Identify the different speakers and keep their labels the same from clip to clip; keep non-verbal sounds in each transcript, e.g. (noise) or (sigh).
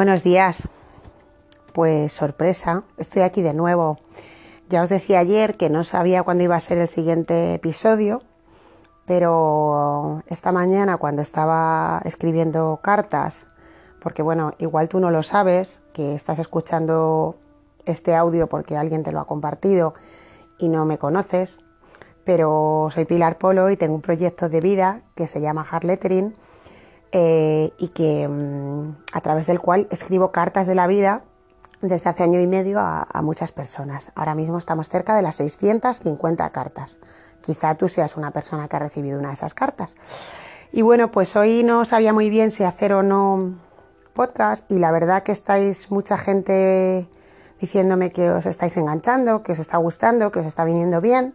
Speaker 1: Buenos días. Pues sorpresa, estoy aquí de nuevo. Ya os decía ayer que no sabía cuándo iba a ser el siguiente episodio, pero esta mañana cuando estaba escribiendo cartas, porque bueno, igual tú no lo sabes, que estás escuchando este audio porque alguien te lo ha compartido y no me conoces, pero soy Pilar Polo y tengo un proyecto de vida que se llama Hard Lettering eh, y que mm, a través del cual escribo cartas de la vida desde hace año y medio a, muchas personas. Ahora mismo estamos cerca de las 650 cartas. Quizá tú seas una persona que ha recibido una de esas cartas. Y bueno, pues hoy no sabía muy bien si hacer o no podcast y la verdad que estáis mucha gente diciéndome que os estáis enganchando, que os está gustando, que os está viniendo bien.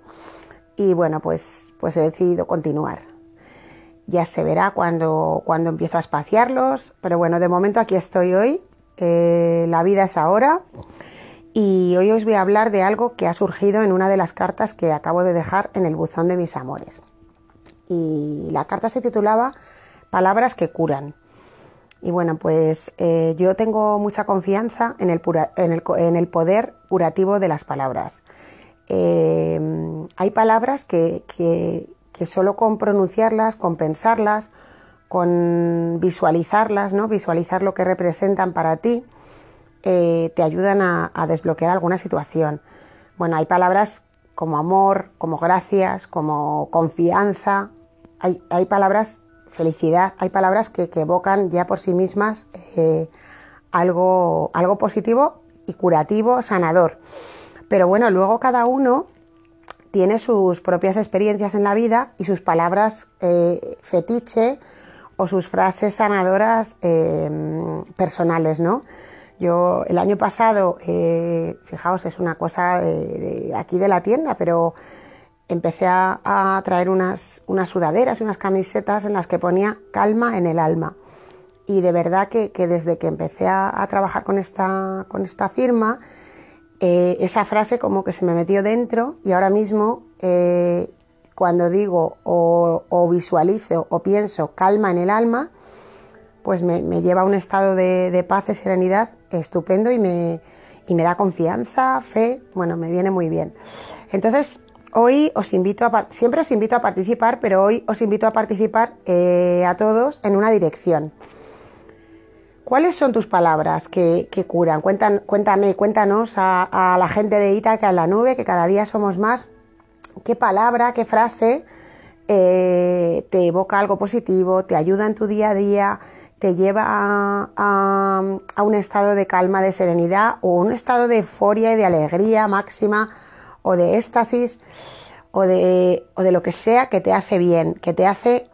Speaker 1: Y bueno, pues, pues he decidido continuar ya se verá cuando, cuando empiezo a espaciarlos, pero bueno, de momento aquí estoy hoy, eh, la vida es ahora y hoy os voy a hablar de algo que ha surgido en una de las cartas que acabo de dejar en el buzón de mis amores. Y la carta se titulaba Palabras que curan. Y bueno, pues eh, yo tengo mucha confianza en el, en el, poder curativo de las palabras. Eh, hay palabras que, que solo con pronunciarlas, con pensarlas, con visualizarlas, ¿no? visualizar lo que representan para ti, eh, te ayudan a, desbloquear alguna situación. Bueno, hay palabras como amor, como gracias, como confianza, hay, palabras felicidad, hay palabras que, evocan ya por sí mismas eh, algo, algo positivo y curativo, sanador. Pero bueno, luego cada uno tiene sus propias experiencias en la vida y sus palabras eh, fetiche o sus frases sanadoras eh, personales, ¿no? Yo el año pasado, eh, fijaos, es una cosa aquí de la tienda, pero empecé a, traer unas, sudaderas y unas camisetas en las que ponía calma en el alma. Y de verdad que, desde que empecé a, trabajar con esta firma, eh, esa frase como que se me metió dentro y ahora mismo eh, cuando digo o, visualizo o pienso calma en el alma, pues me, lleva a un estado de, paz, y serenidad estupendo y me, y me da confianza, fe, bueno, me viene muy bien. Entonces, hoy os invito a, siempre os invito a participar, pero hoy os invito a participar eh, a todos en una dirección. ¿Cuáles son tus palabras que, curan? cuéntame, cuéntanos a, la gente de Ítaca en la nube, que cada día somos más. ¿Qué palabra, qué frase eh, te evoca algo positivo, te ayuda en tu día a día, te lleva a, un estado de calma, de serenidad o un estado de euforia y de alegría máxima o de éxtasis o de, o de lo que sea que te hace bien, que te hace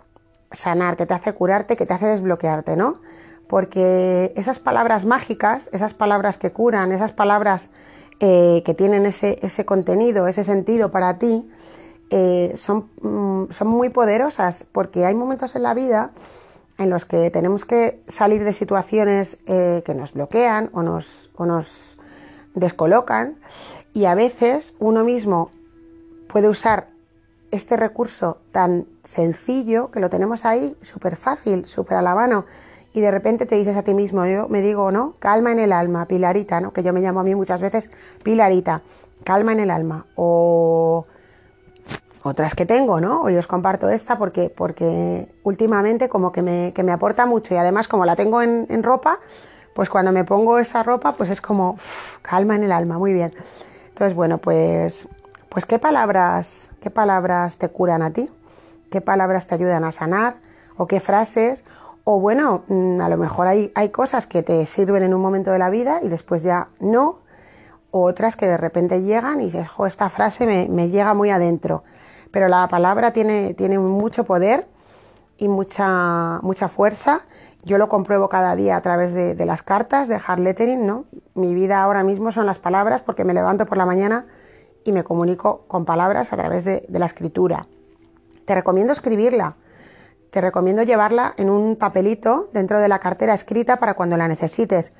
Speaker 1: sanar, que te hace curarte, que te hace desbloquearte, ¿no? Porque esas palabras mágicas, esas palabras que curan, esas palabras eh, que tienen ese, contenido, ese sentido para ti, eh, son, mm, son muy poderosas porque hay momentos en la vida en los que tenemos que salir de situaciones eh, que nos bloquean o nos, o nos descolocan y a veces uno mismo puede usar este recurso tan sencillo que lo tenemos ahí súper fácil, súper a la mano y de repente te dices a ti mismo, yo me digo, ¿no? Calma en el alma, Pilarita, ¿no? Que yo me llamo a mí muchas veces Pilarita, calma en el alma. O otras que tengo, ¿no? Hoy os comparto esta porque, porque últimamente como que me, que me aporta mucho y además como la tengo en, ropa, pues cuando me pongo esa ropa, pues es como calma en el alma, muy bien. Entonces, bueno, pues, pues qué palabras, qué palabras te curan a ti, qué palabras te ayudan a sanar, o qué frases, o bueno, mm, a lo mejor hay, hay cosas que te sirven en un momento de la vida y después ya no, o otras que de repente llegan y dices, jo, esta frase me, llega muy adentro. Pero la palabra tiene, tiene mucho poder y mucha, mucha fuerza. Yo lo compruebo cada día a través de, las cartas, de hard lettering, ¿no? Mi vida ahora mismo son las palabras porque me levanto por la mañana y me comunico con palabras a través de la escritura. Te recomiendo escribirla te recomiendo llevarla en un papelito dentro de la cartera escrita para cuando la necesites.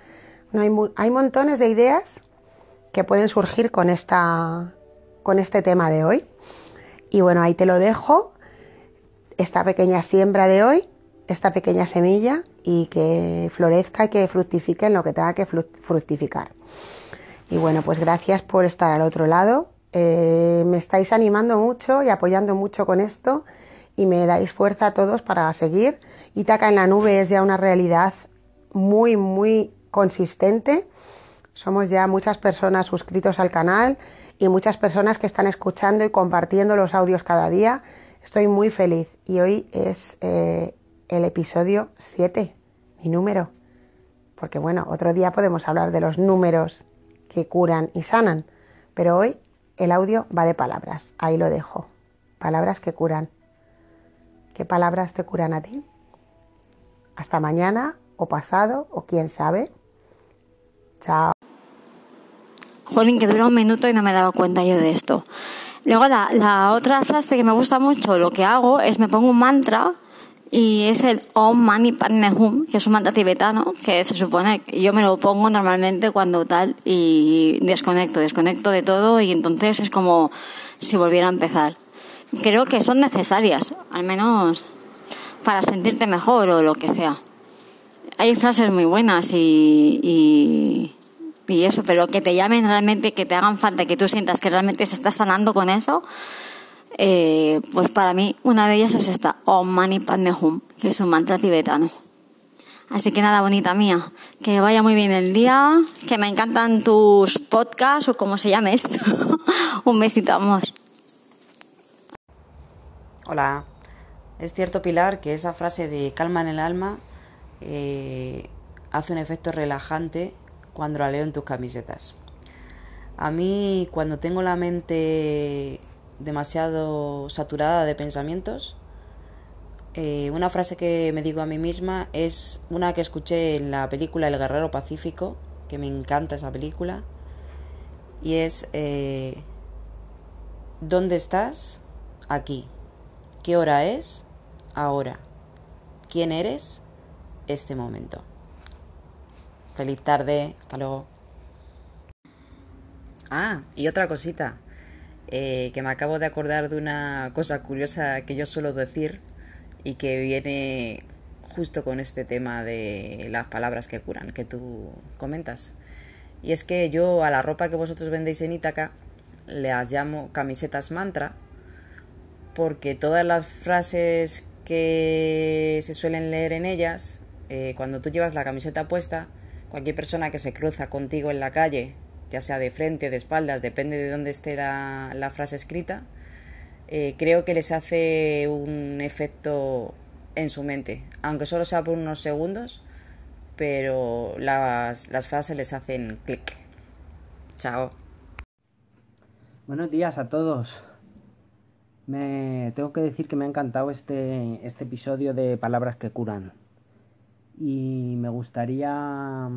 Speaker 1: No hay, hay montones de ideas que pueden surgir con, esta, con este tema de hoy. Y bueno, ahí te lo dejo, esta pequeña siembra de hoy, esta pequeña semilla, y que florezca y que fructifique en lo que tenga que fructificar. Y bueno, pues gracias por estar al otro lado. Eh, me estáis animando mucho y apoyando mucho con esto y me dais fuerza a todos para seguir. Itaca en la nube es ya una realidad muy, muy consistente. Somos ya muchas personas suscritos al canal y muchas personas que están escuchando y compartiendo los audios cada día. Estoy muy feliz y hoy es eh, el episodio 7, mi número. Porque bueno, otro día podemos hablar de los números que curan y sanan, pero hoy el audio va de palabras, ahí lo dejo. Palabras que curan. ¿Qué palabras te curan a ti? Hasta mañana o pasado o quién sabe. Chao.
Speaker 2: Jolín, que dura un minuto y no me dado cuenta yo de esto. Luego la, la otra frase que me gusta mucho, lo que hago es me pongo un mantra y es el Om Mani Padme Hum, que es un mantra tibetano, que se supone que yo me lo pongo normalmente cuando tal y desconecto, desconecto de todo y entonces es como si volviera a empezar. Creo que son necesarias, al menos para sentirte mejor o lo que sea. Hay frases muy buenas y, y, eso, pero que te llamen realmente, que te hagan falta, que tú sientas que realmente se está sanando con eso, eh, pues para mí una de ellas es esta, Om Mani Padme Hum, que es un mantra tibetano. Así que nada, bonita mía, que vaya muy bien el día, que me encantan tus podcasts o como se llame esto. (laughs) un besito, amor.
Speaker 3: Hola, es cierto Pilar que esa frase de calma en el alma eh, hace un efecto relajante cuando la leo en tus camisetas. A mí cuando tengo la mente demasiado saturada de pensamientos. Eh, una frase que me digo a mí misma es una que escuché en la película El Guerrero Pacífico, que me encanta esa película, y es eh, ¿Dónde estás? Aquí. ¿Qué hora es? Ahora. ¿Quién eres? Este momento. Feliz tarde, hasta luego. Ah, y otra cosita. Eh, que me acabo de acordar de una cosa curiosa que yo suelo decir y que viene justo con este tema de las palabras que curan, que tú comentas. Y es que yo a la ropa que vosotros vendéis en Ítaca las llamo camisetas mantra, porque todas las frases que se suelen leer en ellas, eh, cuando tú llevas la camiseta puesta, cualquier persona que se cruza contigo en la calle ya sea de frente, de espaldas, depende de dónde esté la, frase escrita, eh, creo que les hace un efecto en su mente, aunque solo sea por unos segundos, pero las, las frases les hacen clic. Chao.
Speaker 4: Buenos días a todos. Me tengo que decir que me ha encantado este, este episodio de Palabras que curan. Y me gustaría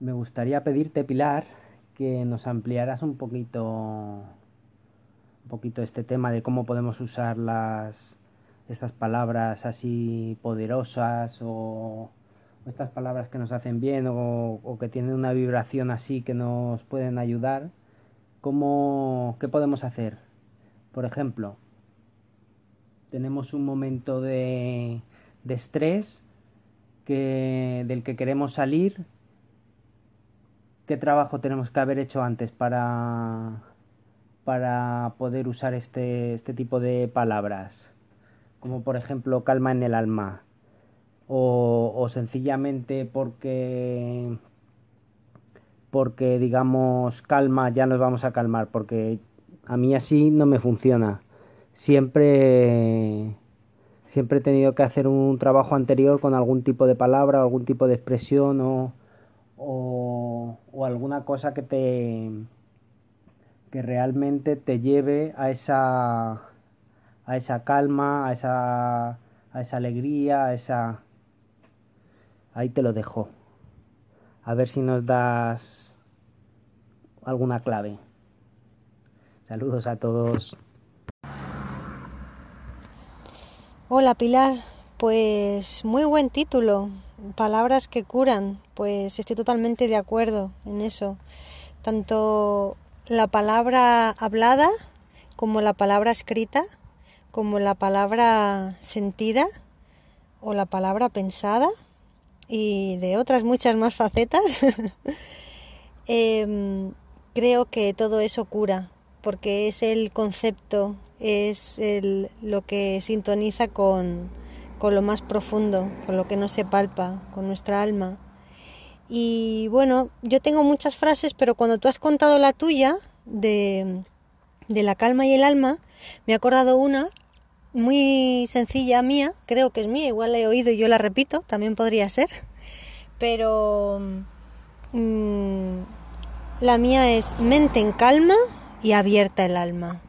Speaker 4: me gustaría pedirte, Pilar, que nos ampliaras un poquito, un poquito este tema de cómo podemos usar las, estas palabras así poderosas o, estas palabras que nos hacen bien o, o, que tienen una vibración así que nos pueden ayudar. ¿Cómo, ¿Qué podemos hacer? Por ejemplo, tenemos un momento de, de estrés que, del que queremos salir. Qué trabajo tenemos que haber hecho antes para, para poder usar este, este tipo de palabras, como por ejemplo calma en el alma, o, o sencillamente porque porque digamos calma ya nos vamos a calmar, porque a mí así no me funciona. Siempre siempre he tenido que hacer un trabajo anterior con algún tipo de palabra, algún tipo de expresión o, o, alguna cosa que te que realmente te lleve a esa a esa calma, a esa a esa alegría, a esa ahí te lo dejo. A ver si nos das alguna clave. Saludos a todos.
Speaker 5: Hola Pilar, pues muy buen título, palabras que curan, pues estoy totalmente de acuerdo en eso. Tanto la palabra hablada como la palabra escrita, como la palabra sentida, o la palabra pensada y de otras muchas más facetas, (laughs) em, creo que todo eso cura, porque es el concepto, es lo que sintoniza con, con lo más profundo, con lo que no se palpa, con nuestra alma. Y bueno, yo tengo muchas frases, pero cuando tú has contado la tuya de, de la calma y el alma, me he acordado una muy sencilla mía, creo que es mía, igual la he oído y yo la repito, también podría ser, pero mm, la mía es mente en calma y abierta el alma.